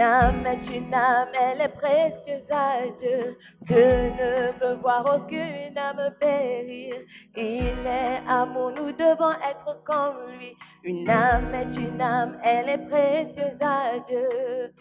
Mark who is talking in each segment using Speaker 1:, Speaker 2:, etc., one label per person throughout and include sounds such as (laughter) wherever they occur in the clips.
Speaker 1: Une âme est une âme, elle est précieuse à Dieu, que ne veut voir aucune âme périr. Il est amour, nous devons être comme lui. Une âme est une âme, elle est précieuse à Dieu.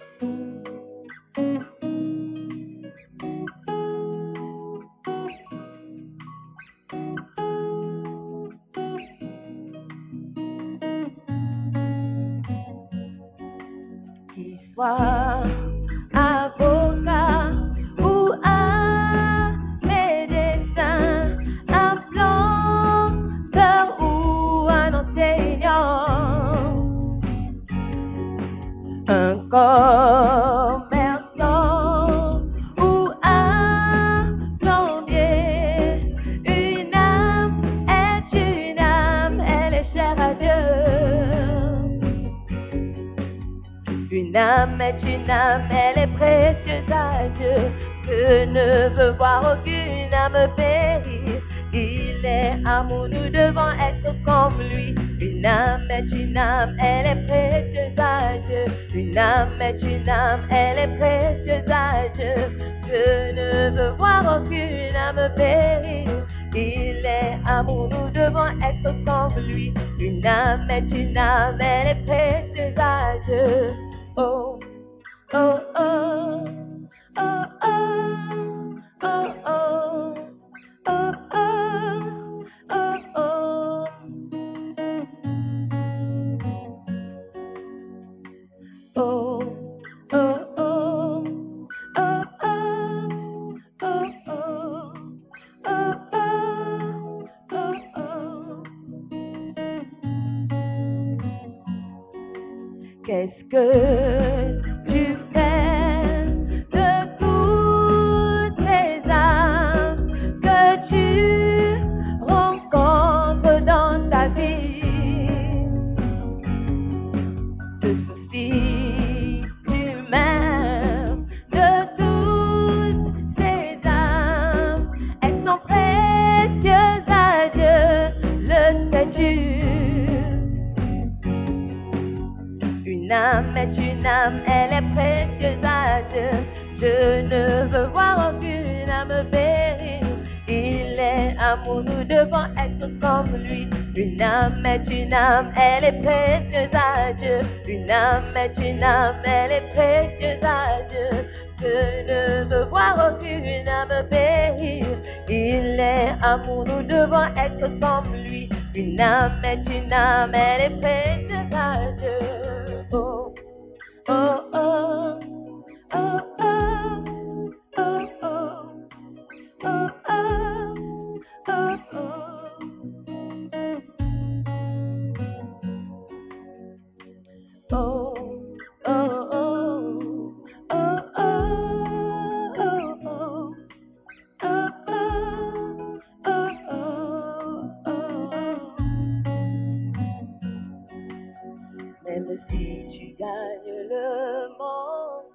Speaker 1: Si tu gagnes le monde,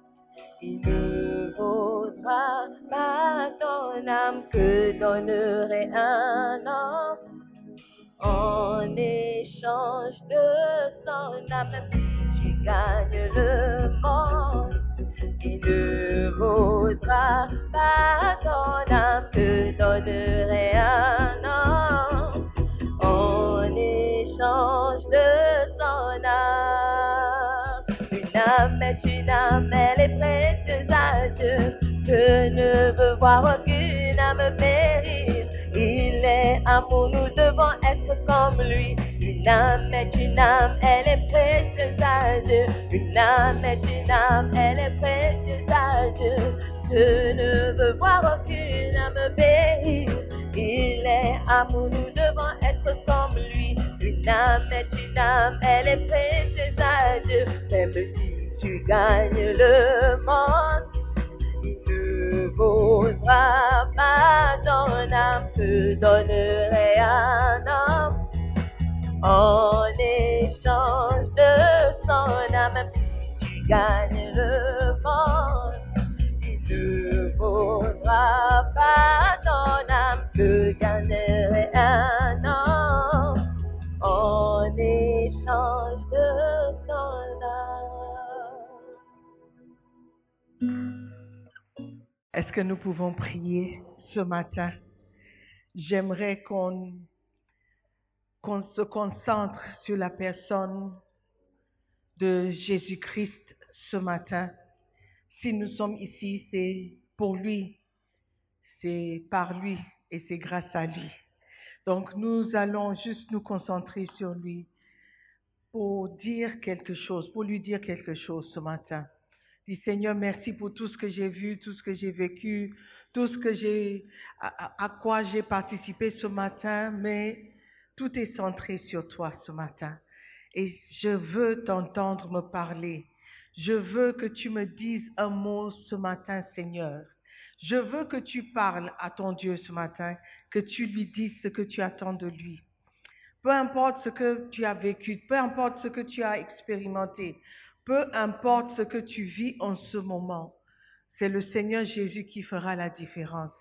Speaker 1: il ne vaudra pas ton âme que donnerait un homme en échange de son âme. Si tu gagnes le monde, il ne vaudra pas ton âme que donnerait un homme Je ne veux voir aucune âme périr. Il est amour, nous devons être comme lui. Une âme est une âme, elle est précieuse à Dieu. Une âme est une âme, elle est précieuse à Dieu. Je ne veux voir aucune âme périr. Il est amour, nous devons être comme lui. Une âme est une âme, elle est précieuse à Dieu. Même si tu gagnes le monde, ne vaudra pas ton âme que donnerait un homme en échange de son âme. Tu gagnes le monde, il ne vaudra pas ton âme que gagnerait un
Speaker 2: Est-ce que nous pouvons prier ce matin? J'aimerais qu'on se concentre sur la personne de Jésus-Christ ce matin. Si nous sommes ici, c'est pour lui, c'est par lui et c'est grâce à lui. Donc nous allons juste nous concentrer sur lui pour dire quelque chose, pour lui dire quelque chose ce matin. Dis Seigneur, merci pour tout ce que j'ai vu, tout ce que j'ai vécu, tout ce que j'ai, à, à- quoi j'ai participé ce matin, mais tout est centré sur toi ce matin. Et je veux t'entendre me parler. Je veux que tu me dises un mot ce matin, Seigneur. Je veux que tu parles à ton Dieu ce matin, que tu lui dises ce que tu attends de lui. Peu importe ce que tu as vécu, peu importe ce que tu as expérimenté, peu importe ce que tu vis en ce moment, c'est le Seigneur Jésus qui fera la différence.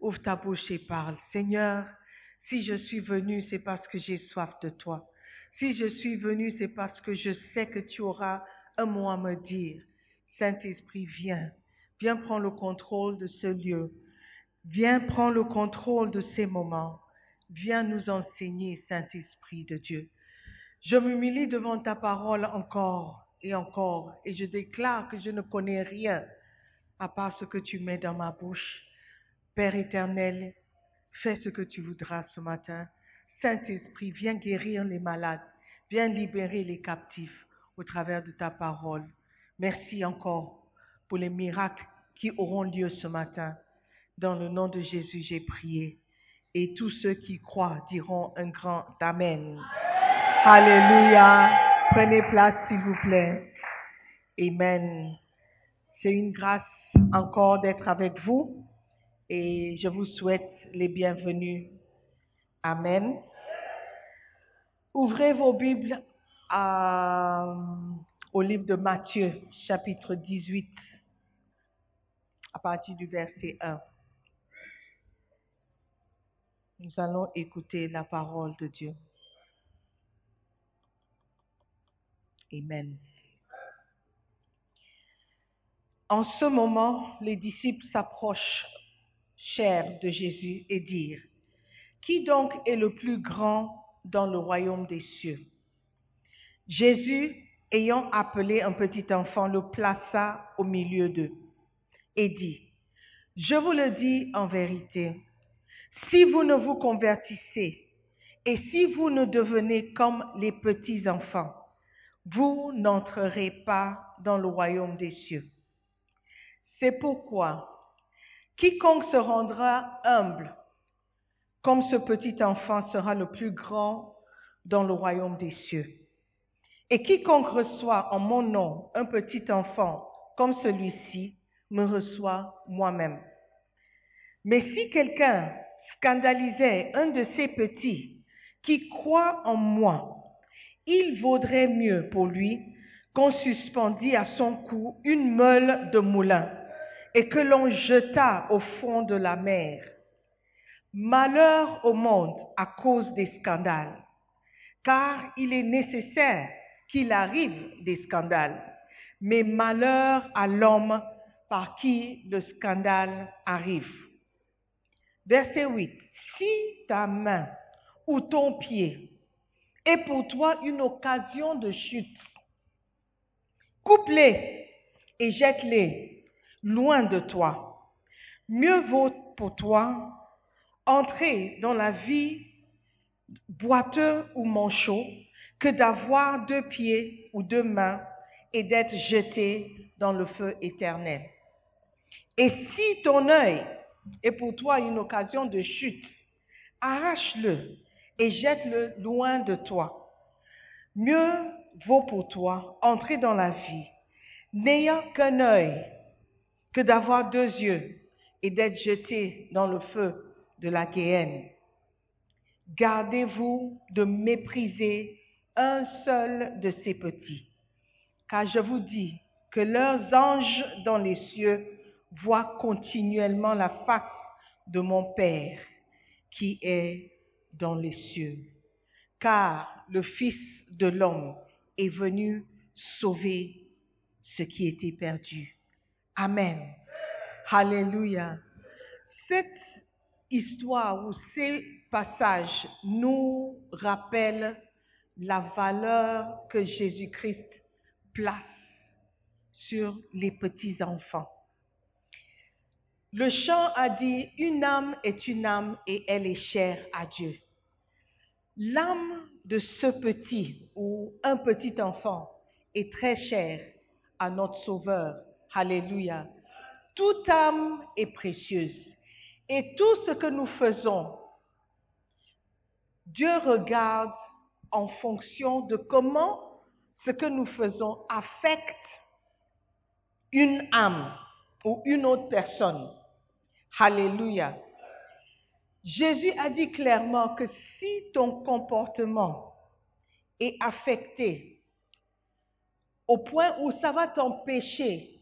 Speaker 2: Ouvre ta bouche et parle. Seigneur, si je suis venu, c'est parce que j'ai soif de toi. Si je suis venu, c'est parce que je sais que tu auras un mot à me dire. Saint-Esprit, viens. Viens prendre le contrôle de ce lieu. Viens prendre le contrôle de ces moments. Viens nous enseigner, Saint-Esprit de Dieu. Je m'humilie devant ta parole encore et encore, et je déclare que je ne connais rien à part ce que tu mets dans ma bouche. Père éternel, fais ce que tu voudras ce matin. Saint-Esprit, viens guérir les malades, viens libérer les captifs au travers de ta parole. Merci encore pour les miracles qui auront lieu ce matin. Dans le nom de Jésus, j'ai prié. Et tous ceux qui croient diront un grand Amen. Alléluia. Prenez place, s'il vous plaît. Amen. C'est une grâce encore d'être avec vous et je vous souhaite les bienvenus. Amen. Ouvrez vos Bibles à- au livre de Matthieu, chapitre 18, à partir du verset 1. Nous allons écouter la parole de Dieu. Amen. En ce moment, les disciples s'approchent chers de Jésus et dirent, Qui donc est le plus grand dans le royaume des cieux? Jésus, ayant appelé un petit enfant, le plaça au milieu d'eux et dit, Je vous le dis en vérité, si vous ne vous convertissez et si vous ne devenez comme les petits enfants, vous n'entrerez pas dans le royaume des cieux. C'est pourquoi quiconque se rendra humble comme ce petit enfant sera le plus grand dans le royaume des cieux. Et quiconque reçoit en mon nom un petit enfant comme celui-ci me reçoit moi-même. Mais si quelqu'un scandalisait un de ces petits qui croit en moi, il vaudrait mieux pour lui qu'on suspendît à son cou une meule de moulin et que l'on jetât au fond de la mer. Malheur au monde à cause des scandales, car il est nécessaire qu'il arrive des scandales, mais malheur à l'homme par qui le scandale arrive. Verset 8. Si ta main ou ton pied est pour toi une occasion de chute, coupe-les et jette-les loin de toi. Mieux vaut pour toi entrer dans la vie boiteux ou manchot que d'avoir deux pieds ou deux mains et d'être jeté dans le feu éternel. Et si ton œil est pour toi une occasion de chute, arrache-le et jette-le loin de toi. Mieux vaut pour toi entrer dans la vie, n'ayant qu'un œil, que d'avoir deux yeux et d'être jeté dans le feu de la guéhenne. Gardez-vous de mépriser un seul de ces petits, car je vous dis que leurs anges dans les cieux voient continuellement la face de mon Père qui est dans les cieux. Car le Fils de l'homme est venu sauver ce qui était perdu. Amen. Alléluia. Cette histoire ou ces passages nous rappellent la valeur que Jésus-Christ place sur les petits-enfants. Le chant a dit, une âme est une âme et elle est chère à Dieu. L'âme de ce petit ou un petit enfant est très chère à notre Sauveur. Alléluia. Toute âme est précieuse. Et tout ce que nous faisons, Dieu regarde en fonction de comment ce que nous faisons affecte une âme ou une autre personne. Alléluia. Jésus a dit clairement que si ton comportement est affecté au point où ça va t'empêcher,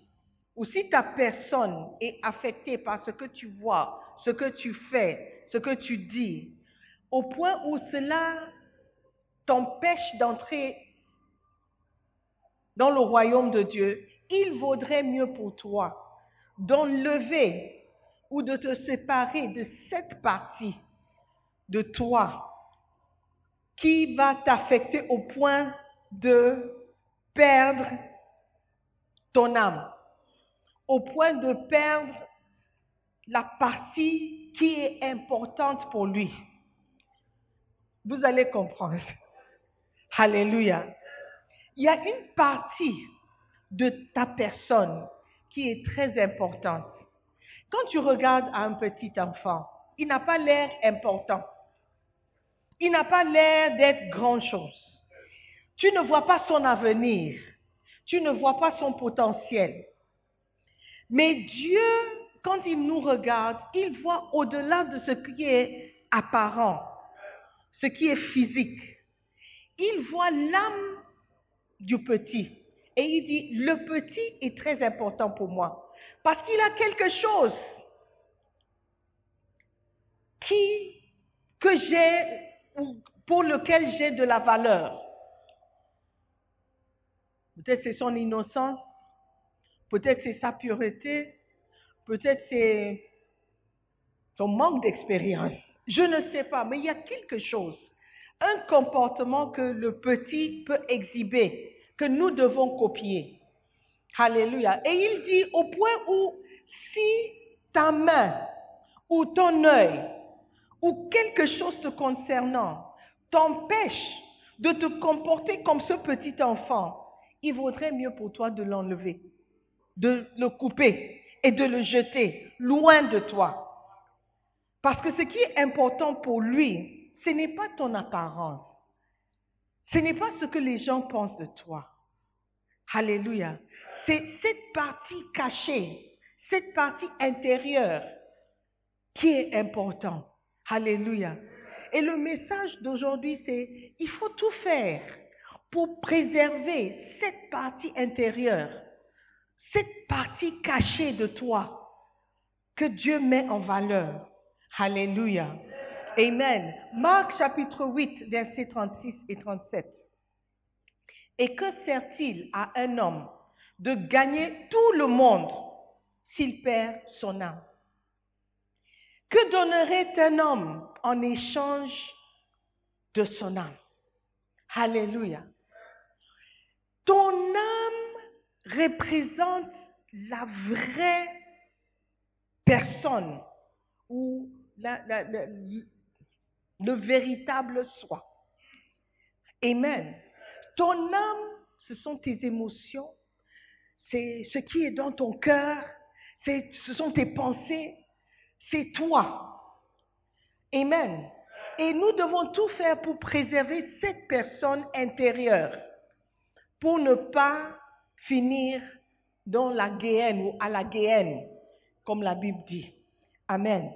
Speaker 2: ou si ta personne est affectée par ce que tu vois, ce que tu fais, ce que tu dis, au point où cela t'empêche d'entrer dans le royaume de Dieu, il vaudrait mieux pour toi d'enlever ou de te séparer de cette partie de toi qui va t'affecter au point de perdre ton âme, au point de perdre la partie qui est importante pour lui. Vous allez comprendre. (laughs) Alléluia. Il y a une partie de ta personne qui est très importante. Quand tu regardes un petit enfant, il n'a pas l'air important. Il n'a pas l'air d'être grand-chose. Tu ne vois pas son avenir. Tu ne vois pas son potentiel. Mais Dieu, quand il nous regarde, il voit au-delà de ce qui est apparent, ce qui est physique. Il voit l'âme du petit. Et il dit, le petit est très important pour moi. Parce qu'il a quelque chose que j'ai, pour lequel j'ai de la valeur. Peut-être c'est son innocence, peut-être c'est sa pureté, peut-être c'est son manque d'expérience. Je ne sais pas, mais il y a quelque chose, un comportement que le petit peut exhiber, que nous devons copier. Alléluia. Et il dit au point où si ta main ou ton œil ou quelque chose te concernant t'empêche de te comporter comme ce petit enfant, il vaudrait mieux pour toi de l'enlever, de le couper et de le jeter loin de toi. Parce que ce qui est important pour lui, ce n'est pas ton apparence. Ce n'est pas ce que les gens pensent de toi. Alléluia. C'est cette partie cachée, cette partie intérieure qui est importante. Alléluia. Et le message d'aujourd'hui, c'est il faut tout faire pour préserver cette partie intérieure, cette partie cachée de toi que Dieu met en valeur. Alléluia. Amen. Marc chapitre 8, versets 36 et 37. Et que sert-il à un homme de gagner tout le monde s'il perd son âme Que donnerait un homme en échange de son âme? Alléluia. Ton âme représente la vraie personne ou le véritable soi. Amen. Ton âme, ce sont tes émotions, c'est ce qui est dans ton cœur, ce sont tes pensées, c'est toi. Amen. Et nous devons tout faire pour préserver cette personne intérieure, pour ne pas finir dans la guéhenne ou à la guéhenne, comme la Bible dit. Amen.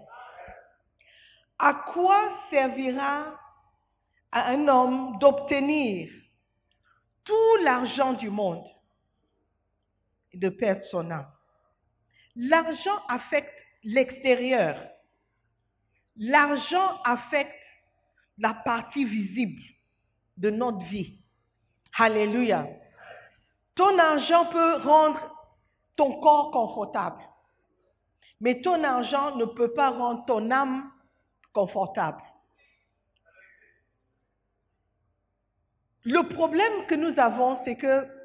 Speaker 2: À quoi servira à un homme d'obtenir tout l'argent du monde? De perdre son âme L'argent affecte l'extérieur. L'argent affecte la partie visible de notre vie. Alléluia. Ton argent peut rendre ton corps confortable, mais ton argent ne peut pas rendre ton âme confortable. Le problème que nous avons, c'est que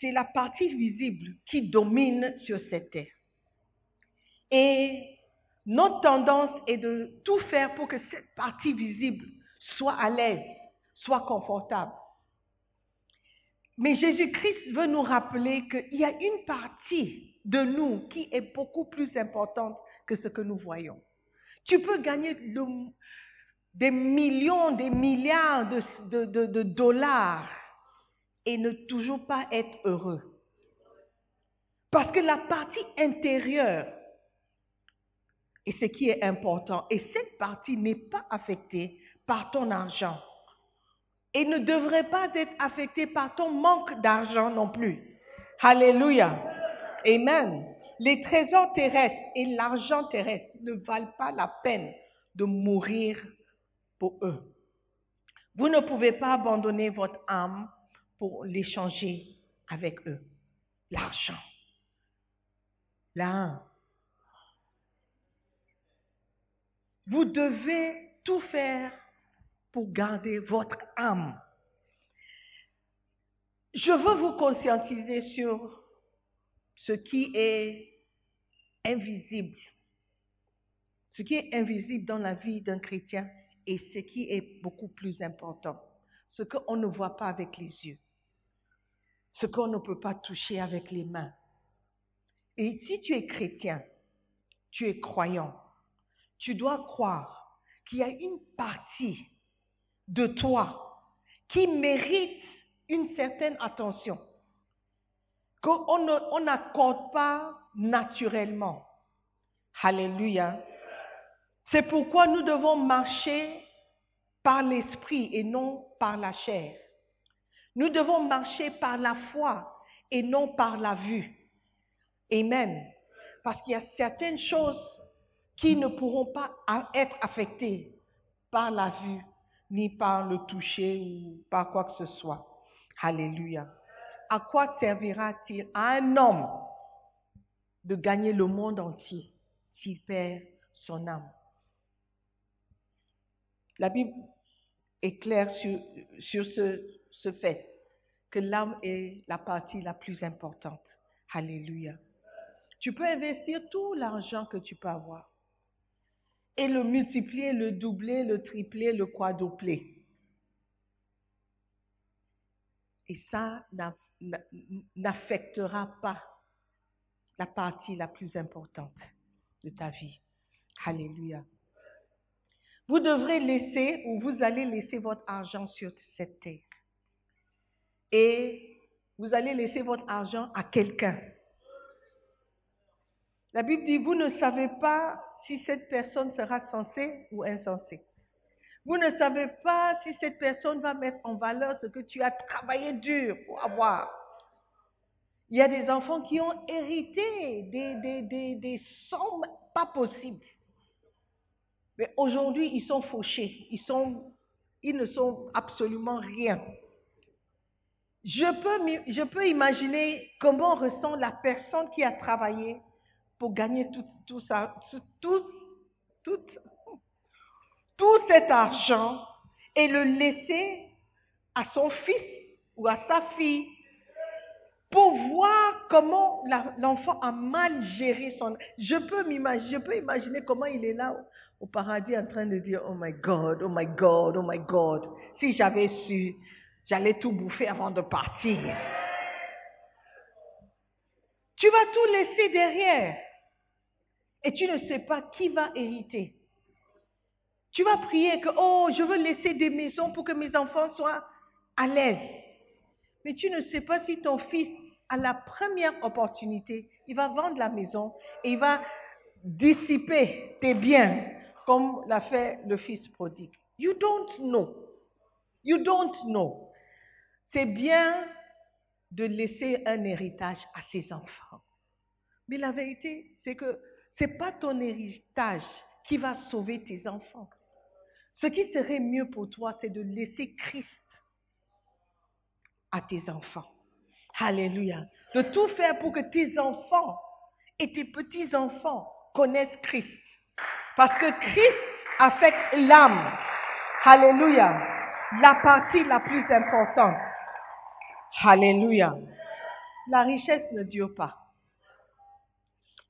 Speaker 2: c'est la partie visible qui domine sur cette terre. Et notre tendance est de tout faire pour que cette partie visible soit à l'aise, soit confortable. Mais Jésus-Christ veut nous rappeler qu'il y a une partie de nous qui est beaucoup plus importante que ce que nous voyons. Tu peux gagner des millions, des milliards de, dollars et ne toujours pas être heureux. Parce que la partie intérieure est ce qui est important. Et cette partie n'est pas affectée par ton argent. Et ne devrait pas être affectée par ton manque d'argent non plus. Alléluia. Amen. Les trésors terrestres et l'argent terrestre ne valent pas la peine de mourir pour eux. Vous ne pouvez pas abandonner votre âme pour l'échanger avec eux. L'argent. Là. Vous devez tout faire pour garder votre âme. Je veux vous conscientiser sur ce qui est invisible. Ce qui est invisible dans la vie d'un chrétien et ce qui est beaucoup plus important. Ce qu'on ne voit pas avec les yeux. Ce qu'on ne peut pas toucher avec les mains. Et si tu es chrétien, tu es croyant, tu dois croire qu'il y a une partie de toi qui mérite une certaine attention, qu'on n'accorde pas naturellement. Alléluia. C'est pourquoi nous devons marcher par l'esprit et non par la chair. Nous devons marcher par la foi et non par la vue. Amen. Parce qu'il y a certaines choses qui ne pourront pas être affectées par la vue, ni par le toucher ou par quoi que ce soit. Alléluia. À quoi servira-t-il à un homme de gagner le monde entier s'il perd son âme? La Bible est claire sur, ce fait que l'âme est la partie la plus importante. Alléluia. Tu peux investir tout l'argent que tu peux avoir et le multiplier, le doubler, le tripler, le quadrupler. Et ça n'affectera pas la partie la plus importante de ta vie. Alléluia. Vous devrez laisser ou vous allez laisser votre argent sur cette terre. Et vous allez laisser votre argent à quelqu'un. La Bible dit, vous ne savez pas si cette personne sera censée ou insensée. Vous ne savez pas si cette personne va mettre en valeur ce que tu as travaillé dur pour avoir. Il y a des enfants qui ont hérité des sommes pas possibles. Mais aujourd'hui, ils sont fauchés. Ils, sont, ils ne sont absolument rien. Je peux, imaginer comment ressent la personne qui a travaillé pour gagner tout, cet argent et le laisser à son fils ou à sa fille pour voir comment l'enfant a mal géré son... Je peux je peux imaginer comment il est là au paradis en train de dire, oh my God, oh my God, oh my God. Si j'avais su, j'allais tout bouffer avant de partir. Tu vas tout laisser derrière. Et tu ne sais pas qui va hériter. Tu vas prier que, oh, je veux laisser des maisons pour que mes enfants soient à l'aise. Mais tu ne sais pas si ton fils, à la première opportunité, il va vendre la maison et il va dissiper tes biens comme l'a fait le fils prodigue. You don't know. You don't know. C'est bien de laisser un héritage à ses enfants. Mais la vérité, c'est que ce n'est pas ton héritage qui va sauver tes enfants. Ce qui serait mieux pour toi, c'est de laisser Christ à tes enfants. Alléluia. De tout faire pour que tes enfants et tes petits-enfants connaissent Christ. Parce que Christ affecte l'âme. Alléluia. La partie la plus importante. Alléluia. La richesse ne dure pas.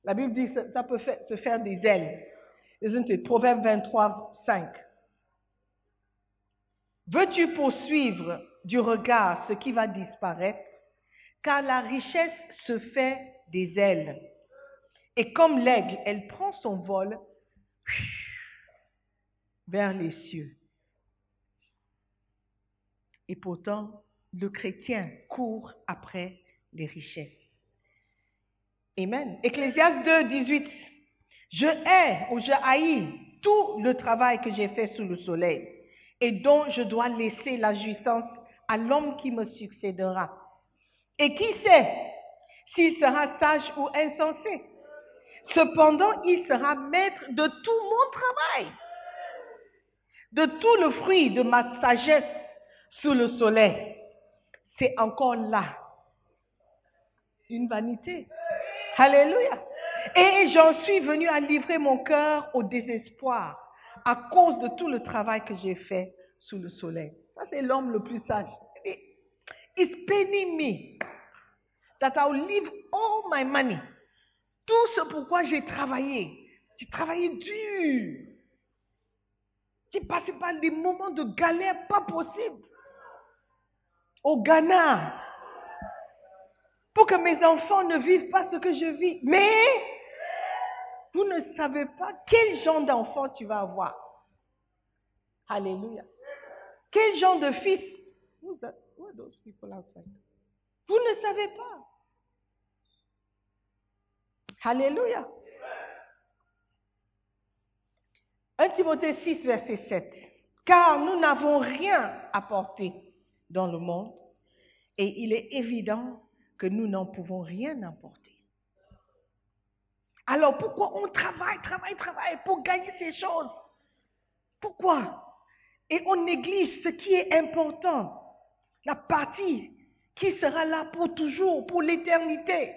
Speaker 2: La Bible dit que ça peut se faire des ailes. Isn't? Proverbe 23, 5. Veux-tu poursuivre du regard ce qui va disparaître? Car la richesse se fait des ailes. Et comme l'aigle, elle prend son vol vers les cieux. Et pourtant, le chrétien court après les richesses. Amen. Ecclésiaste 2, 18. Je hais ou je haïs tout le travail que j'ai fait sous le soleil et dont je dois laisser la jouissance à l'homme qui me succédera. Et qui sait s'il sera sage ou insensé? Cependant, il sera maître de tout mon travail, de tout le fruit de ma sagesse sous le soleil. C'est encore là. Une vanité. Alléluia. Et j'en suis venu à livrer mon cœur au désespoir à cause de tout le travail que j'ai fait sous le soleil. Ça, c'est l'homme le plus sage. It's paining me that I'll leave all my money tout ce pourquoi j'ai travaillé, j'ai travaillé dur. J'ai passé par des moments de galère pas possible. Au Ghana. Pour que mes enfants ne vivent pas ce que je vis. Mais vous ne savez pas quel genre d'enfant tu vas avoir. Alléluia. Quel genre de fils. Vous ne savez pas. Alléluia. 1 Timothée 6, verset 7. Car nous n'avons rien apporté dans le monde. Et il est évident que nous n'en pouvons rien apporter. Alors pourquoi on travaille, travaille, travaille pour gagner ces choses? Pourquoi? Et on néglige ce qui est important, la partie qui sera là pour toujours, pour l'éternité.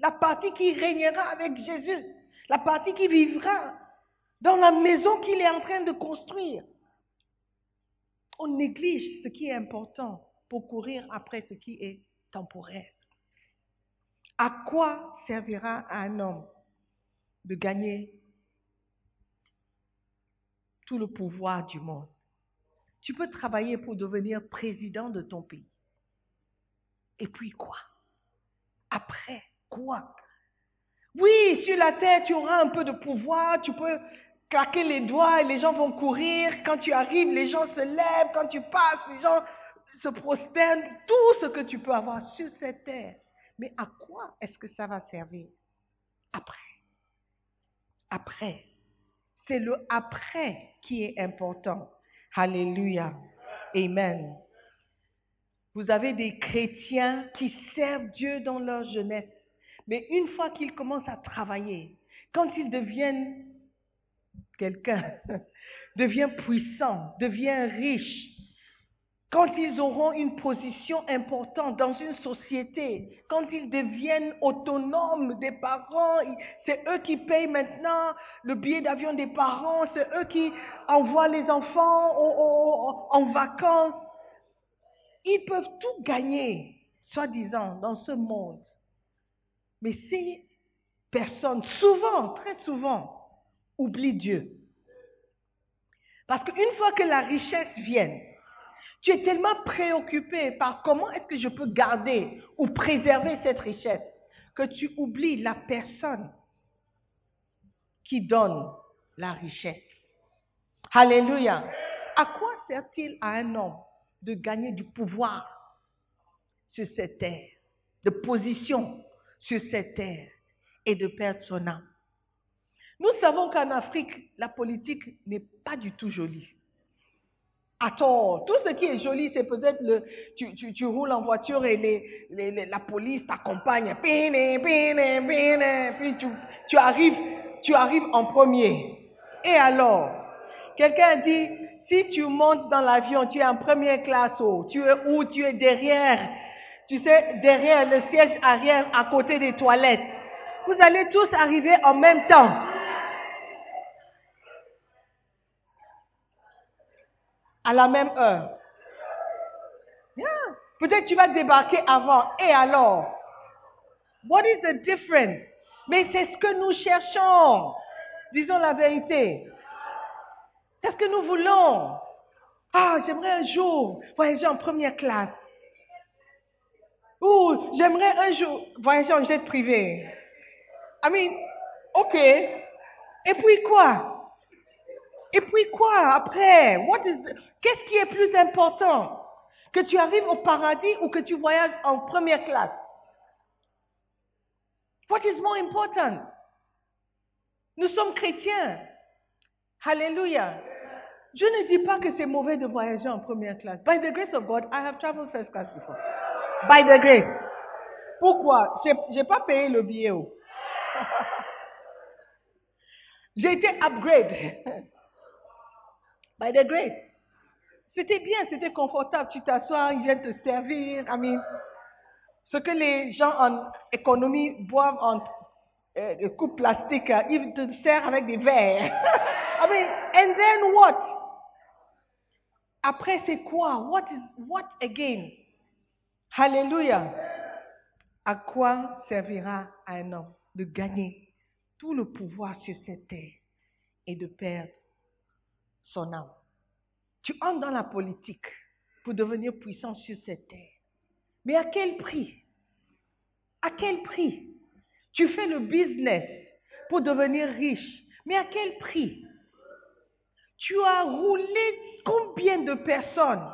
Speaker 2: La partie qui régnera avec Jésus, la partie qui vivra dans la maison qu'il est en train de construire. On néglige ce qui est important pour courir après ce qui est temporaire. À quoi servira à un homme de gagner tout le pouvoir du monde? Tu peux travailler pour devenir président de ton pays. Et puis quoi? Après, quoi? Oui, sur la terre, tu auras un peu de pouvoir, tu peux claquer les doigts et les gens vont courir. Quand tu arrives, les gens se lèvent. Quand tu passes, les gens se prosternent. Tout ce que tu peux avoir sur cette terre. Mais à quoi est-ce que ça va servir? Après. Après. C'est le après qui est important. Alléluia. Amen. Vous avez des chrétiens qui servent Dieu dans leur jeunesse. Mais une fois qu'ils commencent à travailler, quand ils deviennent quelqu'un, (laughs) deviennent puissants, deviennent riches, quand ils auront une position importante dans une société, quand ils deviennent autonomes des parents, c'est eux qui payent maintenant le billet d'avion des parents, c'est eux qui envoient les enfants en vacances. Ils peuvent tout gagner, soi-disant, dans ce monde. Mais ces personnes, souvent, très souvent, oublient Dieu. Parce qu'une fois que la richesse vient, tu es tellement préoccupé par comment est-ce que je peux garder ou préserver cette richesse que tu oublies la personne qui donne la richesse. Alléluia. À quoi sert-il à un homme de gagner du pouvoir sur cette terre, de position sur cette terre et de perdre son âme? Nous savons qu'en Afrique, la politique n'est pas du tout jolie. Attends, tout ce qui est joli, c'est peut-être le, tu, tu, tu, roules en voiture et les, les, la police t'accompagne. Puis tu, tu, arrives, tu arrives en premier. Et alors, quelqu'un dit, si tu montes dans l'avion, tu es en première classe, oh, tu es où? Tu es derrière, tu sais, derrière le siège arrière à côté des toilettes. Vous allez tous arriver en même temps. À la même heure. Peut-être tu vas débarquer avant. Et alors? What is the difference? Mais c'est ce que nous cherchons. Disons la vérité. C'est ce que nous voulons. Ah, j'aimerais un jour voyager en première classe. Ou j'aimerais un jour voyager en jet privé. I mean, ok. Et puis quoi? Et puis quoi après? Qu'est-ce qui est plus important? Que tu arrives au paradis ou que tu voyages en première classe? What is more important? Nous sommes chrétiens. Alléluia. Je ne dis pas que c'est mauvais de voyager en première classe. By the grace of God, I have traveled first class before. By the grace. Pourquoi? Je n'ai pas payé le billet. Oh. (laughs) J'ai été upgrade. (laughs) By the grace. C'était bien, c'était confortable. Tu t'assois, ils viennent te servir. I mean, ce que les gens en économie boivent en euh, coupe plastique, euh, ils te servent avec des verres. (laughs) I mean, and then what? Après, c'est quoi? What is what again? Hallelujah. À quoi servira un homme de gagner tout le pouvoir sur cette terre et de perdre son âme. Tu entres dans la politique pour devenir puissant sur cette terre. Mais à quel prix? À quel prix? Tu fais le business pour devenir riche. Mais à quel prix? Tu as roulé combien de personnes?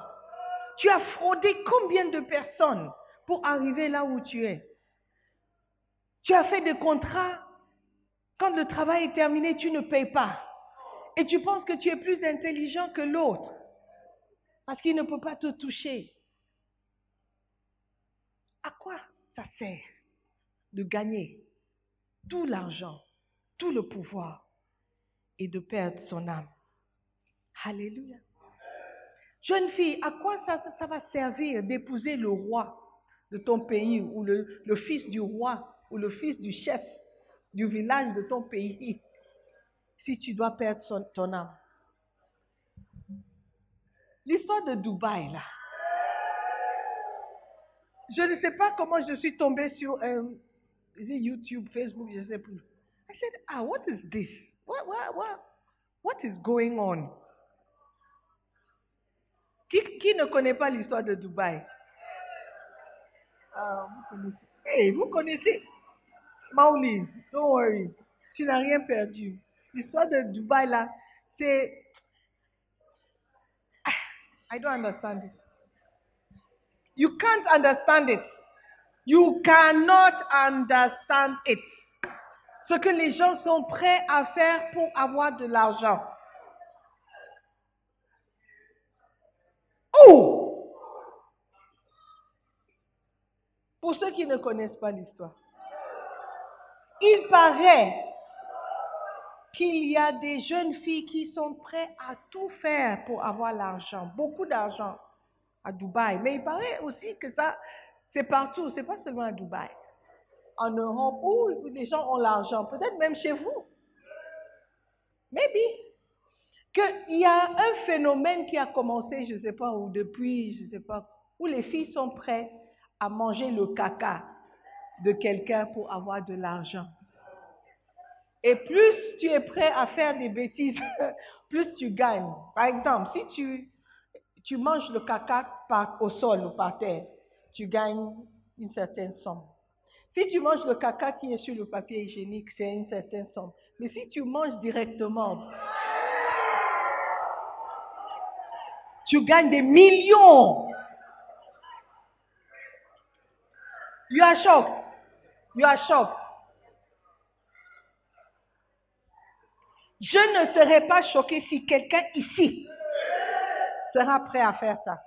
Speaker 2: Tu as fraudé combien de personnes pour arriver là où tu es? Tu as fait des contrats. Quand le travail est terminé, tu ne payes pas et tu penses que tu es plus intelligent que l'autre parce qu'il ne peut pas te toucher. À quoi ça sert de gagner tout l'argent, tout le pouvoir et de perdre son âme? Alléluia. Jeune fille, à quoi ça, va servir d'épouser le roi de ton pays ou le, le fils du roi ou le fils du chef du village de ton pays? Si tu dois perdre ton âme. L'histoire de Dubaï, là. Je ne sais pas comment je suis tombée sur um, YouTube, Facebook, je ne sais plus. I said, ah, what is this? What, what, what, what is going on? Qui, qui ne connaît pas l'histoire de Dubaï? Ah, vous connaissez. Hey, vous connaissez? Mauli, don't worry. Tu n'as rien perdu L'histoire de Dubaï, là, c'est. I don't understand it. You can't understand it. You cannot understand it. Ce que les gens sont prêts à faire pour avoir de l'argent. Oh! Pour ceux qui ne connaissent pas l'histoire, il paraît qu'il y a des jeunes filles qui sont prêtes à tout faire pour avoir l'argent, beaucoup d'argent à Dubaï. Mais il paraît aussi que ça, c'est partout, c'est pas seulement à Dubaï. En Europe, où les gens ont l'argent, peut-être même chez vous. Maybe. Qu'il y a un phénomène qui a commencé, je ne sais pas, ou depuis, je ne sais pas, où les filles sont prêtes à manger le caca de quelqu'un pour avoir de l'argent. Et plus tu es prêt à faire des bêtises, (laughs) plus tu gagnes. Par exemple, si tu, tu manges le caca par, au sol ou par terre, tu gagnes une certaine somme. Si tu manges le caca qui est sur le papier hygiénique, c'est une certaine somme. Mais si tu manges directement, tu gagnes des millions. You are shocked. You are shocked. Je ne serais pas choqué si quelqu'un ici sera prêt à faire ça.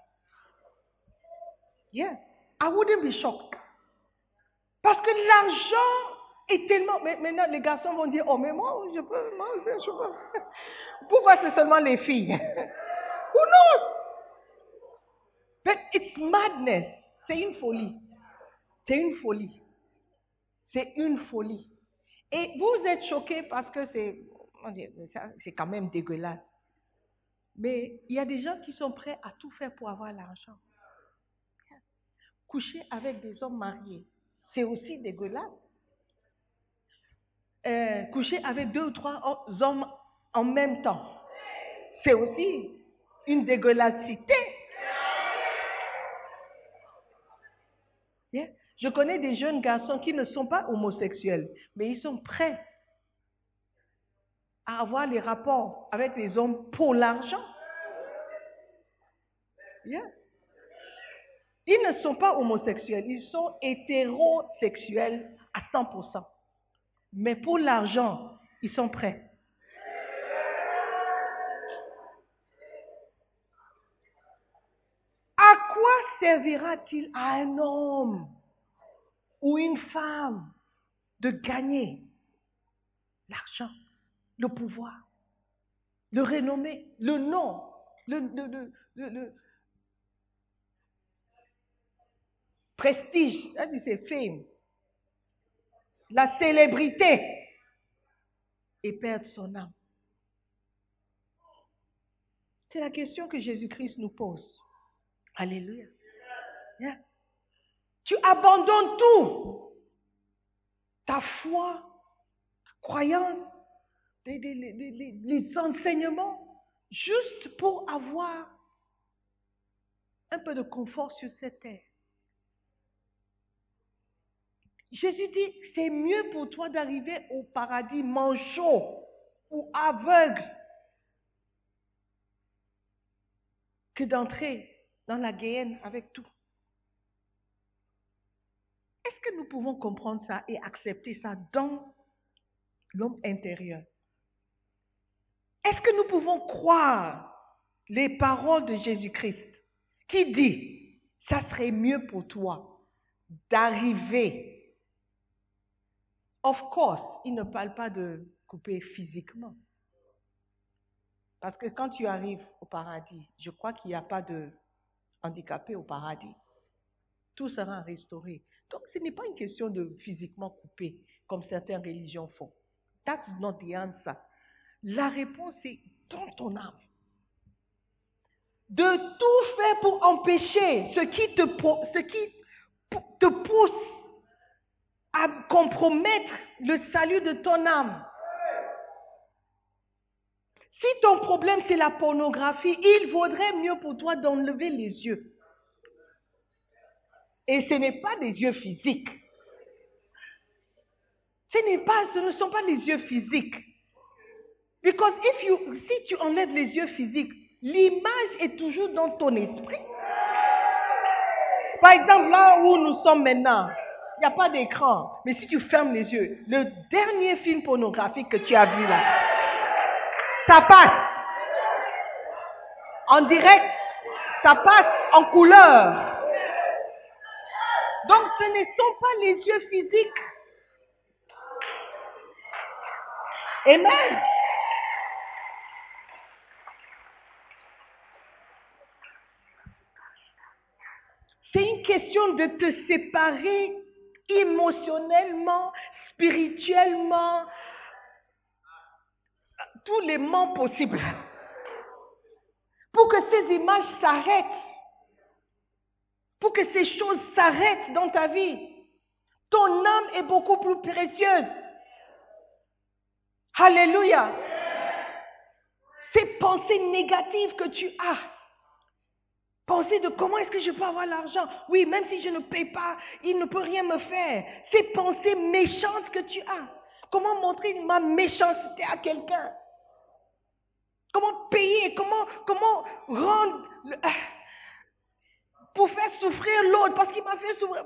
Speaker 2: Yeah. I wouldn't be shocked. Parce que l'argent est tellement. Maintenant, les garçons vont dire Oh, mais moi, je peux. Moi, je peux. Pourquoi c'est seulement les filles (laughs) Who knows? But it's madness. C'est une folie. C'est une folie. C'est une folie. Et vous êtes choqués parce que c'est c'est quand même dégueulasse. Mais il y a des gens qui sont prêts à tout faire pour avoir l'argent. Coucher avec des hommes mariés, c'est aussi dégueulasse. Euh, coucher avec deux ou trois hommes en même temps, c'est aussi une dégueulassité. Je connais des jeunes garçons qui ne sont pas homosexuels, mais ils sont prêts à avoir les rapports avec les hommes pour l'argent. Ils ne sont pas homosexuels, ils sont hétérosexuels à 100%. Mais pour l'argent, ils sont prêts. À quoi servira-t-il à un homme ou une femme de gagner l'argent? Le pouvoir, le renommé, le nom, le, prestige, c'est fame, la célébrité et perdre son âme. C'est la question que Jésus-Christ nous pose. Alléluia. Tu abandonnes tout. Ta foi, ta croyance, les, enseignements juste pour avoir un peu de confort sur cette terre. Jésus dit, c'est mieux pour toi d'arriver au paradis manchot ou aveugle que d'entrer dans la guéenne avec tout. Est-ce que nous pouvons comprendre ça et accepter ça dans l'homme intérieur? Est-ce que nous pouvons croire les paroles de Jésus-Christ qui dit, ça serait mieux pour toi d'arriver. Of course, il ne parle pas de couper physiquement. Parce que quand tu arrives au paradis, je crois qu'il n'y a pas de handicapé au paradis. Tout sera restauré. Donc ce n'est pas une question de physiquement couper, comme certaines religions font. That's not the answer. La réponse est dans ton âme. De tout faire pour empêcher ce qui te, pousse à compromettre le salut de ton âme. Si ton problème c'est la pornographie, il vaudrait mieux pour toi d'enlever les yeux. Et ce n'est pas des yeux physiques. Ce pas, ce ne sont pas les yeux physiques. Because if you, si tu enlèves les yeux physiques, l'image est toujours dans ton esprit. Par exemple, là où nous sommes maintenant, il n'y a pas d'écran. Mais si tu fermes les yeux, le dernier film pornographique que tu as vu là, ça passe. En direct, ça passe en couleur. Donc ce ne sont pas les yeux physiques. Amen. C'est une question de te séparer émotionnellement, spirituellement, tous les mots possibles. Pour que ces images s'arrêtent. Pour que ces choses s'arrêtent dans ta vie. Ton âme est beaucoup plus précieuse. Alléluia. Ces pensées négatives que tu as. Penser de comment est-ce que je peux avoir l'argent. Oui, même si je ne paye pas, il ne peut rien me faire. Ces pensées méchantes que tu as. Comment montrer ma méchanceté à quelqu'un? Comment payer? Comment, comment rendre (laughs) pour faire souffrir l'autre? Parce qu'il m'a fait souffrir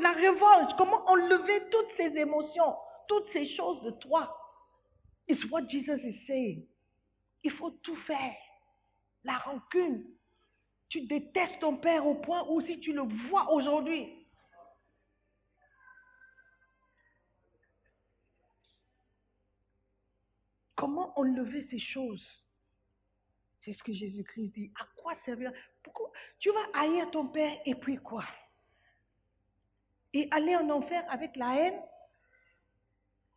Speaker 2: la révolte Comment enlever toutes ces émotions, toutes ces choses de toi? It's what Jesus is saying. Il faut tout faire. La rancune. Tu détestes ton père au point où si tu le vois aujourd'hui, Comment enlever ces choses? C'est ce que Jésus-Christ dit. À quoi servir? Pourquoi? Tu vas haïr ton père et puis quoi? Et aller en enfer avec la haine?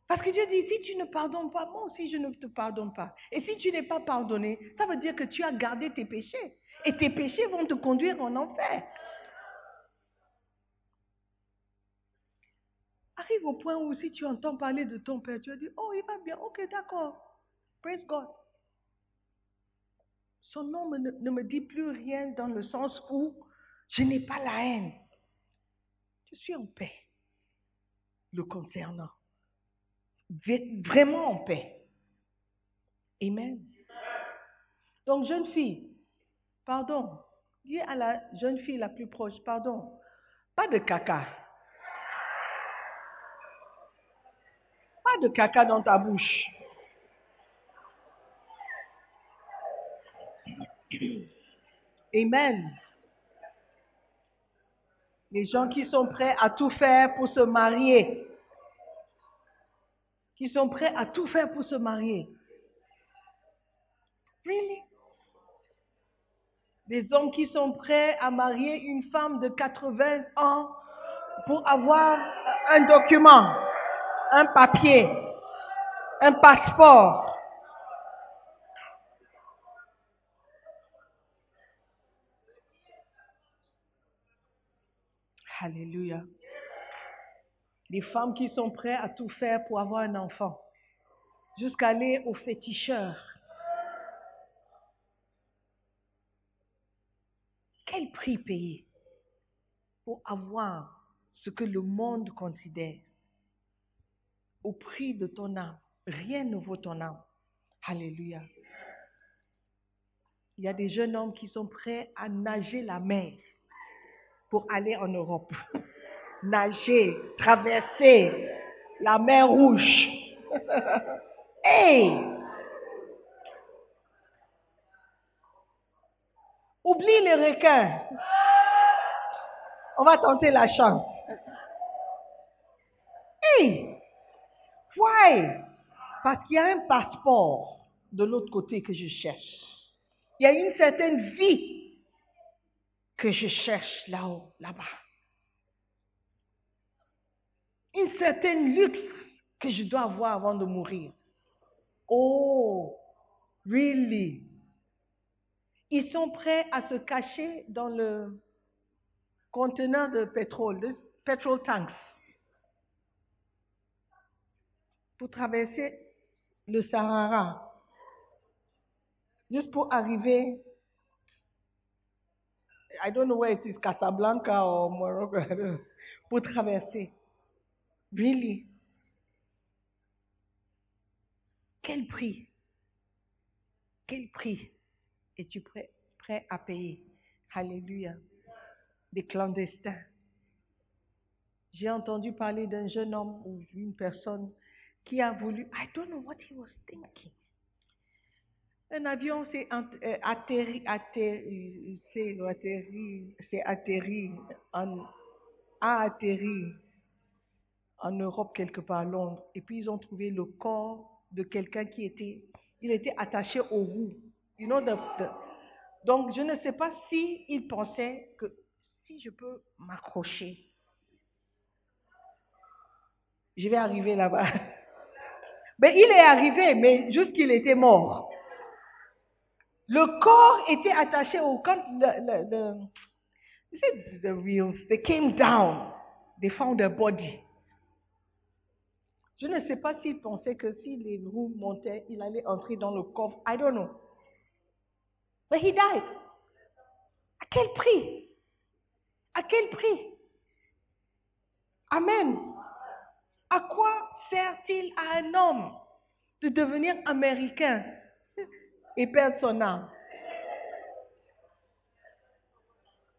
Speaker 2: Parce que Dieu dit, si tu ne pardonnes pas, moi aussi je ne te pardonne pas. Et si tu n'es pas pardonné, ça veut dire que tu as gardé tes péchés. Et tes péchés vont te conduire en enfer. Arrive au point où si tu entends parler de ton père, tu vas dire, oh, il va bien, ok, d'accord. Praise God. Son nom ne, ne me dit plus rien dans le sens où je n'ai pas la haine. Je suis en paix le concernant vraiment en paix. Amen. Donc, jeune fille, pardon, dis à la jeune fille la plus proche, pardon, pas de caca. Pas de caca dans ta bouche. Amen. Les gens qui sont prêts à tout faire pour se marier, qui sont prêts à tout faire pour se marier. Really? Des hommes qui sont prêts à marier une femme de 80 ans pour avoir un document, un papier, un passeport. Alléluia. Les femmes qui sont prêtes à tout faire pour avoir un enfant, jusqu'à aller au féticheur. Quel prix payer pour avoir ce que le monde considère au prix de ton âme? Rien ne vaut ton âme. Alléluia. Il y a des jeunes hommes qui sont prêts à nager la mer pour aller en Europe. (laughs) nager, traverser la mer rouge. (laughs) hey! Oublie les requins. On va tenter la chance. Hey! Why? Parce qu'il y a un passeport de l'autre côté que je cherche. Il y a une certaine vie que je cherche là-haut, là-bas une certaine luxe que je dois avoir avant de mourir. Oh, really? Ils sont prêts à se cacher dans le conteneur de pétrole, le petrol tanks, pour traverser le Sahara, juste pour arriver. I don't know where it is, Casablanca ou Morocco, (laughs) pour traverser. Really? Quel prix? Quel prix es-tu prêt, prêt à payer? Alléluia. Des clandestins. J'ai entendu parler d'un jeune homme ou d'une personne qui a voulu, I don't know what he was thinking. Un avion s'est euh, atterri, atterri, atterri, atterri en a atterri en Europe quelque part à Londres et puis ils ont trouvé le corps de quelqu'un qui était, il était attaché aux roues. Donc je ne sais pas si il pensait que si je peux m'accrocher, je vais arriver là-bas. (laughs) Mais il est arrivé, mais juste qu'il était mort. Le corps était attaché au quand le, le, le- the wheels they came down, they found a body. Je ne sais pas s'il pensait que si les roues montaient, il allait entrer dans le coffre. I don't know. But he died. À quel prix? À quel prix? Amen. À quoi sert-il à un homme de devenir américain (laughs) et perdre son âme?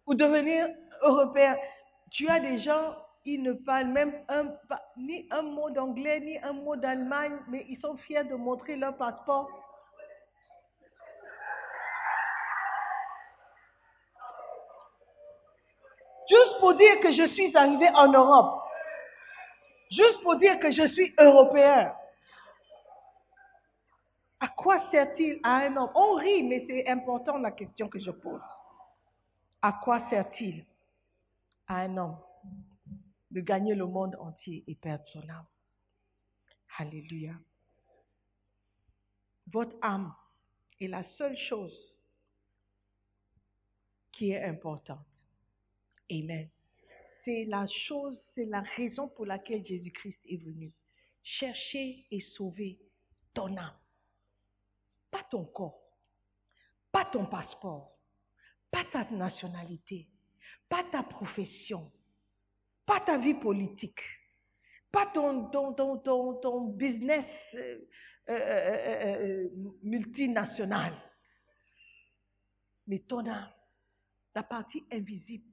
Speaker 2: Ou devenir européen? Tu as des gens, ils ne parlent même ni un mot d'anglais, ni un mot d'Allemagne, mais ils sont fiers de montrer leur passeport. Juste pour dire que je suis arrivé en Europe. Juste pour dire que je suis européen. À quoi sert-il à un homme? On rit, mais c'est important la question que je pose. À quoi sert-il à un homme de gagner le monde entier et perdre son âme Alléluia. Votre âme est la seule chose qui est importante. Amen. C'est la chose, c'est la raison pour laquelle Jésus-Christ est venu. Chercher et sauver ton âme. Pas ton corps, pas ton passeport, pas ta nationalité, pas ta profession, pas ta vie politique, pas ton, ton, ton, ton, ton business euh, euh, euh, multinational, mais ton âme, la partie invisible,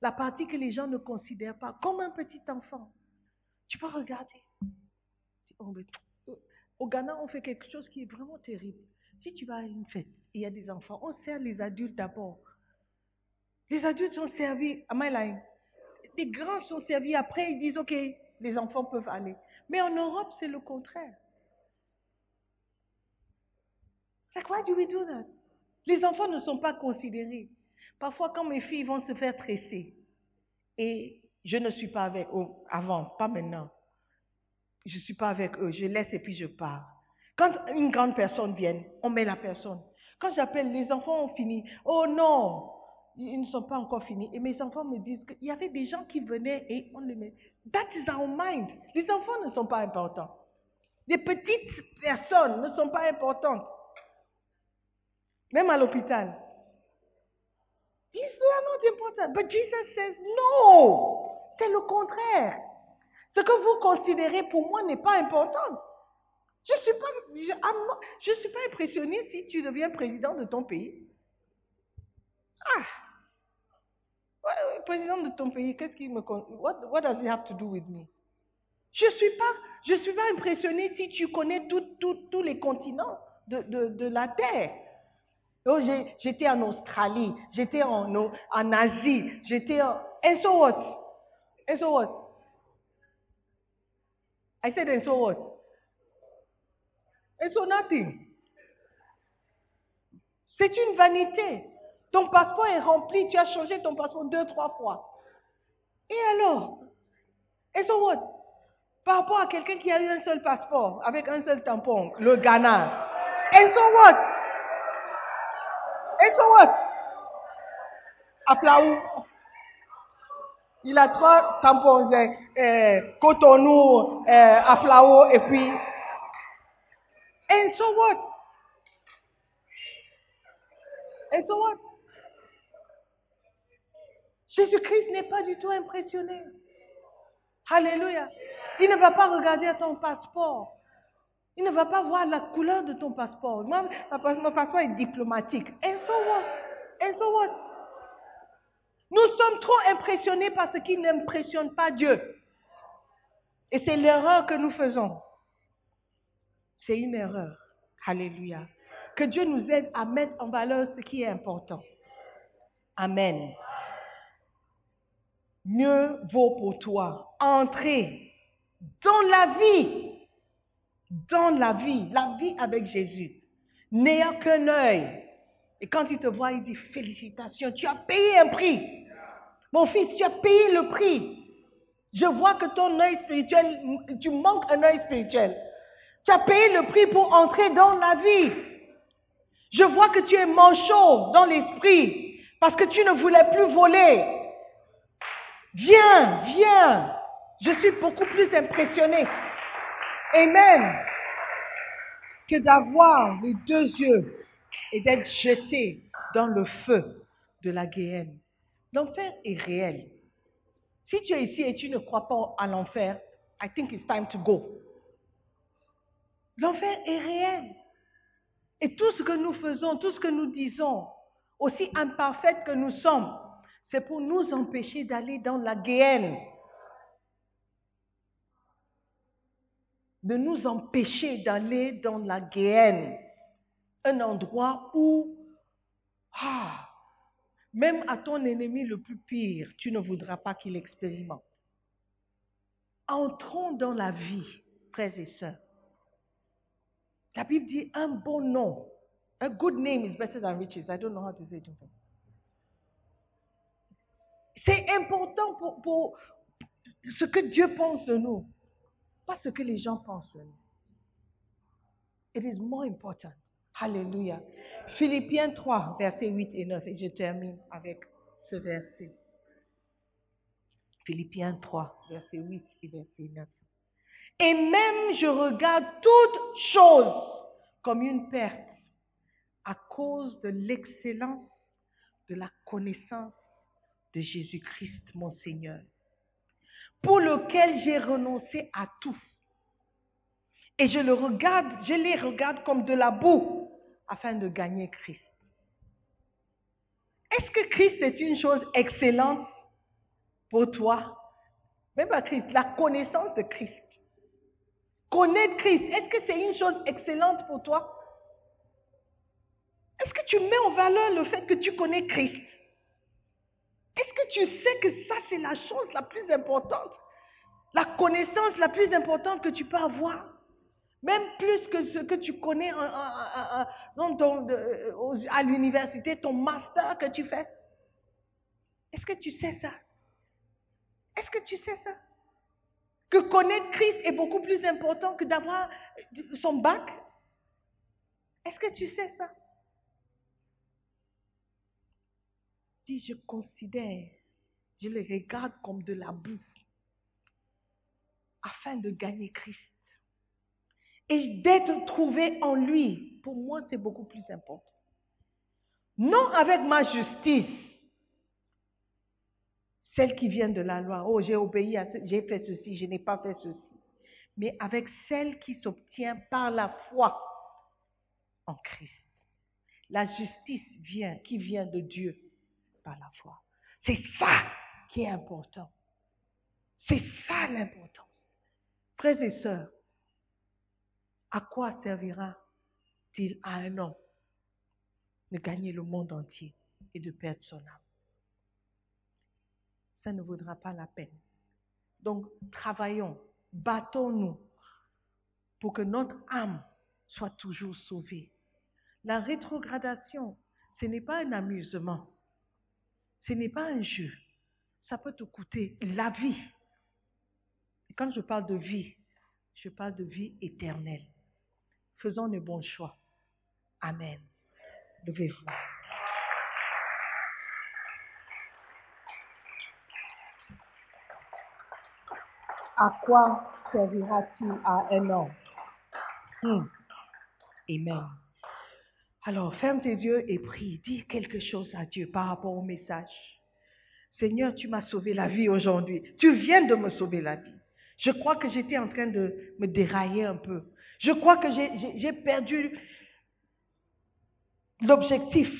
Speaker 2: la partie que les gens ne considèrent pas comme un petit enfant. Tu peux regarder. Oh, Au Ghana, on fait quelque chose qui est vraiment terrible. Si tu vas à une fête, il y a des enfants, on sert les adultes d'abord. Les adultes sont servis, am I lying? Les grands sont servis après, ils disent, OK, les enfants peuvent aller. Mais en Europe, c'est le contraire. Like, why do we do that? Les enfants ne sont pas considérés. Parfois, quand mes filles vont se faire tresser, et je ne suis pas avec eux avant, pas maintenant, je ne suis pas avec eux, je laisse et puis je pars. Quand une grande personne vient, on met la personne. Quand j'appelle, les enfants ont fini. Oh non, ils ne sont pas encore finis. Et mes enfants me disent qu'il y avait des gens qui venaient et on les met. That is our mind. Les enfants ne sont pas importants. Les petites personnes ne sont pas importantes. Même à l'hôpital. These are not important. But Jesus says, no. C'est le contraire. Ce que vous considérez pour moi n'est pas important. Je ne suis, pas, je suis pas impressionné si tu deviens président de ton pays. Ah! Président de ton pays, qu'est-ce qui me what, what does it have to do with me? Je ne suis pas, je suis pas impressionné si tu connais tous les continents de, de, de la Terre. Oh, j'étais en Australie, j'étais en, en Asie, j'étais en... And so what? And so what? I said, and so what? And so nothing. C'est une vanité. Ton passeport est rempli, tu as changé ton passeport deux, trois fois. Et alors? And so what? Par rapport à quelqu'un qui a eu un seul passeport, avec un seul tampon, le Ghana. And so what? And so what? À Plaou. Il a trois tampons, euh, euh, Cotonou, Plaou, et puis. And so what? And so what? Jésus-Christ n'est pas du tout impressionné. Alléluia. Il ne va pas regarder à ton passeport. Il ne va pas voir la couleur de ton passeport. Moi, mon passeport est diplomatique. And so what? And so what? Nous sommes trop impressionnés par ce qui n'impressionne pas Dieu. Et c'est l'erreur que nous faisons. C'est une erreur. Alléluia. Que Dieu nous aide à mettre en valeur ce qui est important. Amen. Mieux vaut pour toi entrer dans la vie, dans la vie, la vie avec Jésus, n'ayant qu'un œil. Et quand il te voit, il dit félicitations, tu as payé un prix. Mon fils, tu as payé le prix. Je vois que ton œil spirituel, tu manques un œil spirituel. Tu as payé le prix pour entrer dans la vie. Je vois que tu es manchot dans l'esprit parce que tu ne voulais plus voler. Viens, viens. Je suis beaucoup plus impressionné. Amen. Que d'avoir les deux yeux et d'être jeté dans le feu de la guéhenne. L'enfer est réel. Si tu es ici et tu ne crois pas à l'enfer, I think it's time to go. L'enfer est réel. Et tout ce que nous faisons, tout ce que nous disons, aussi imparfaites que nous sommes, c'est pour nous empêcher d'aller dans la guéhenne. De nous empêcher d'aller dans la guéhenne. Un endroit où, ah, même à ton ennemi le plus pire, tu ne voudras pas qu'il expérimente. Entrons dans la vie, frères et sœurs. La Bible dit un bon nom. A good name is better than riches. I don't know how to say it. C'est important pour, ce que Dieu pense de nous, pas ce que les gens pensent de nous. It is more important. Alléluia. Philippiens 3, versets 8 et 9, et je termine avec ce verset. Philippiens 3, verset 8 et verset 9. Et même je regarde toutes choses comme une perte à cause de l'excellence de la connaissance de Jésus-Christ, mon Seigneur, pour lequel j'ai renoncé à tout. Et je le regarde, je les regarde comme de la boue afin de gagner Christ. Est-ce que Christ est une chose excellente pour toi? Même pas Christ, la connaissance de Christ. Connaître Christ, est-ce que c'est une chose excellente pour toi? Est-ce que tu mets en valeur le fait que tu connais Christ? Est-ce que tu sais que ça, c'est la chose la plus importante? La connaissance la plus importante que tu peux avoir? Même plus que ce que tu connais à l'université, ton master que tu fais. Est-ce que tu sais ça? Est-ce que tu sais ça? Que connaître Christ est beaucoup plus important que d'avoir son bac? Est-ce que tu sais ça? Je considère, je le regarde comme de la boue afin de gagner Christ. Et d'être trouvé en lui, pour moi, c'est beaucoup plus important. Non avec ma justice, celle qui vient de la loi. Oh, j'ai obéi à j'ai fait ceci, je n'ai pas fait ceci. Mais avec celle qui s'obtient par la foi en Christ. La justice vient, qui vient de Dieu la foi. C'est ça qui est important. C'est ça l'important. Frères et sœurs, à quoi servira-t-il à un homme de gagner le monde entier et de perdre son âme? Ça ne vaudra pas la peine. Donc, travaillons, battons-nous pour que notre âme soit toujours sauvée. La rétrogradation, ce n'est pas un amusement, ce n'est pas un jeu. Ça peut te coûter la vie. Et quand je parle de vie, je parle de vie éternelle. Faisons le bons choix. Amen. Levez-vous. à quoi servira-t-il à un homme? Hmm. Amen. Alors, ferme tes yeux et prie. Dis quelque chose à Dieu par rapport au message. Seigneur, tu m'as sauvé la vie aujourd'hui. Tu viens de me sauver la vie. Je crois que j'étais en train de me dérailler un peu. Je crois que j'ai perdu l'objectif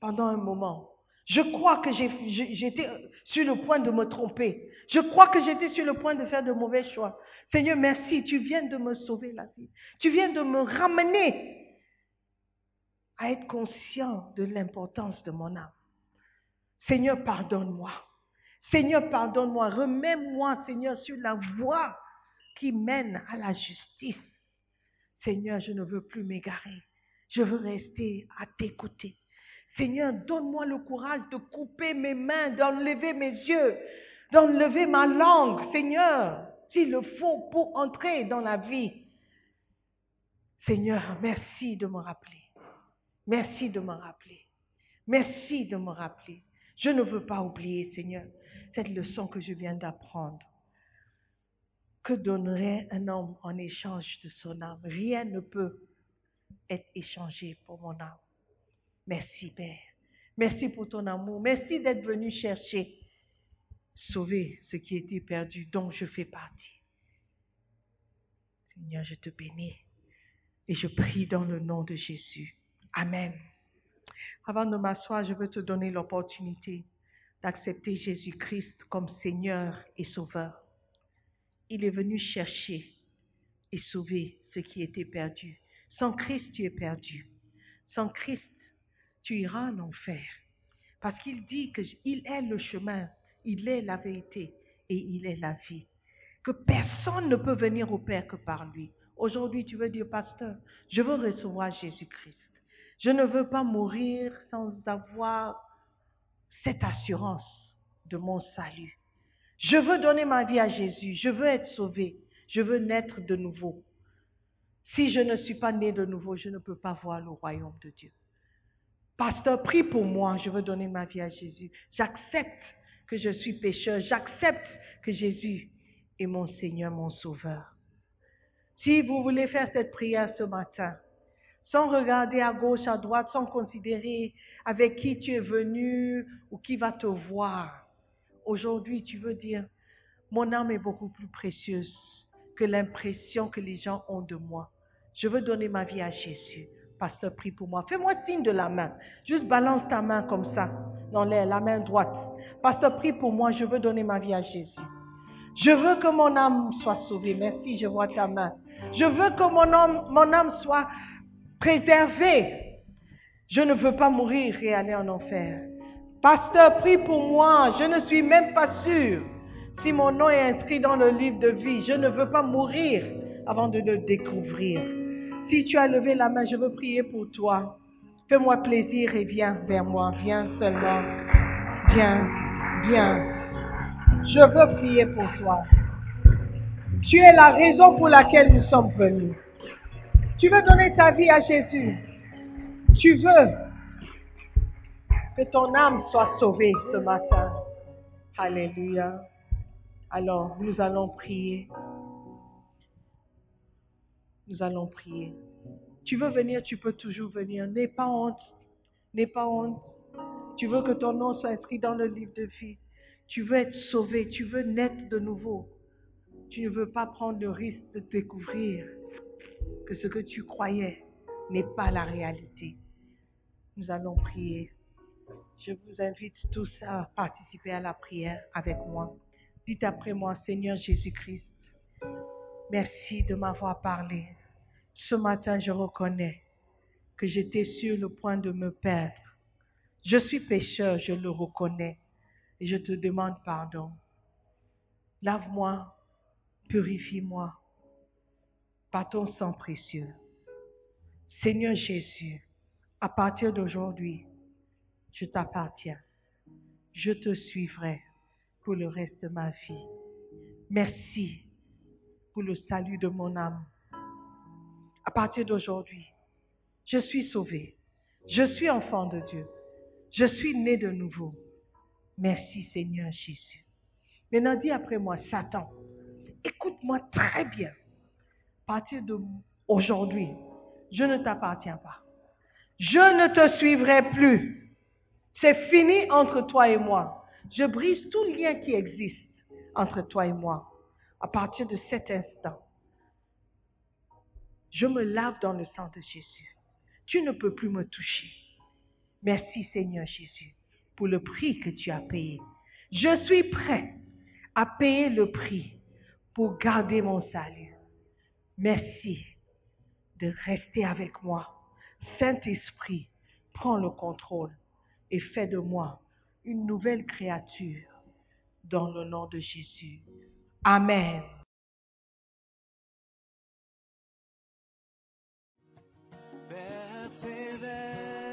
Speaker 2: pendant un moment. Je crois que j'étais sur le point de me tromper. Je crois que j'étais sur le point de faire de mauvais choix. Seigneur, merci, tu viens de me sauver la vie. Tu viens de me ramener à être conscient de l'importance de mon âme. Seigneur, pardonne-moi. Seigneur, pardonne-moi. Remets-moi, Seigneur, sur la voie qui mène à la justice. Seigneur, je ne veux plus m'égarer. Je veux rester à côtés. Seigneur, donne-moi le courage de couper mes mains, d'enlever mes yeux, d'enlever ma langue, Seigneur, s'il le faut pour entrer dans la vie. Seigneur, merci de me rappeler. Merci de me rappeler. Merci de me rappeler. Je ne veux pas oublier, Seigneur, cette leçon que je viens d'apprendre. Que donnerait un homme en échange de son âme? Rien ne peut être échangé pour mon âme. Merci, Père. Merci pour ton amour. Merci d'être venu chercher, sauver ce qui était perdu, dont je fais partie. Seigneur, je te bénis et je prie dans le nom de Jésus. Amen. Avant de m'asseoir, je veux te donner l'opportunité d'accepter Jésus-Christ comme Seigneur et Sauveur. Il est venu chercher et sauver ce qui était perdu. Sans Christ, tu es perdu. Sans Christ, tu iras en enfer. Parce qu'il dit qu'il est le chemin, il est la vérité et il est la vie. Que personne ne peut venir au Père que par lui. Aujourd'hui, tu veux dire, pasteur, je veux recevoir Jésus-Christ. Je ne veux pas mourir sans avoir cette assurance de mon salut. Je veux donner ma vie à Jésus. Je veux être sauvé. Je veux naître de nouveau. Si je ne suis pas né de nouveau, je ne peux pas voir le royaume de Dieu. Pasteur, prie pour moi. Je veux donner ma vie à Jésus. J'accepte que je suis pécheur. J'accepte que Jésus est mon Seigneur, mon Sauveur. Si vous voulez faire cette prière ce matin, sans regarder à gauche, à droite, sans considérer avec qui tu es venu ou qui va te voir. Aujourd'hui, tu veux dire, mon âme est beaucoup plus précieuse que l'impression que les gens ont de moi. Je veux donner ma vie à Jésus. Pasteur, prie pour moi. Fais-moi signe de la main. Juste balance ta main comme ça, dans l'air, la main droite. Pasteur, prie pour moi. Je veux donner ma vie à Jésus. Je veux que mon âme soit sauvée. Merci, je vois ta main. Je veux que mon âme, mon âme soit préservée. Je ne veux pas mourir et aller en enfer. Pasteur, prie pour moi. Je ne suis même pas sûr si mon nom est inscrit dans le livre de vie. Je ne veux pas mourir avant de le découvrir. Si tu as levé la main, je veux prier pour toi. Fais-moi plaisir et viens vers moi. Viens seulement. Viens, viens. Je veux prier pour toi. Tu es la raison pour laquelle nous sommes venus. Tu veux donner ta vie à Jésus. Tu veux que ton âme soit sauvée ce matin. Alléluia. Alors, nous allons prier. Nous allons prier. Tu veux venir, tu peux toujours venir. N'aie pas honte. N'aie pas honte. Tu veux que ton nom soit inscrit dans le livre de vie. Tu veux être sauvé. Tu veux naître de nouveau. Tu ne veux pas prendre le risque de découvrir que ce que tu croyais n'est pas la réalité. Nous allons prier. Je vous invite tous à participer à la prière avec moi. Dites après moi, Seigneur Jésus-Christ, merci de m'avoir parlé. Ce matin, je reconnais que j'étais sur le point de me perdre. Je suis pécheur, je le reconnais, et je te demande pardon. Lave-moi, purifie-moi par ton sang précieux. Seigneur Jésus, à partir d'aujourd'hui, je t'appartiens. Je te suivrai pour le reste de ma vie. Merci pour le salut de mon âme. À partir d'aujourd'hui, je suis sauvé. Je suis enfant de Dieu. Je suis né de nouveau. Merci Seigneur Jésus. Maintenant dis après moi, Satan, écoute-moi très bien. À partir d'aujourd'hui, je ne t'appartiens pas. Je ne te suivrai plus. C'est fini entre toi et moi. Je brise tout lien qui existe entre toi et moi. À partir de cet instant, je me lave dans le sang de Jésus. Tu ne peux plus me toucher. Merci Seigneur Jésus pour le prix que tu as payé. Je suis prêt à payer le prix pour garder mon salut. Merci de rester avec moi. Saint-Esprit, prends le contrôle et fais de moi une nouvelle créature dans le nom de Jésus. Amen.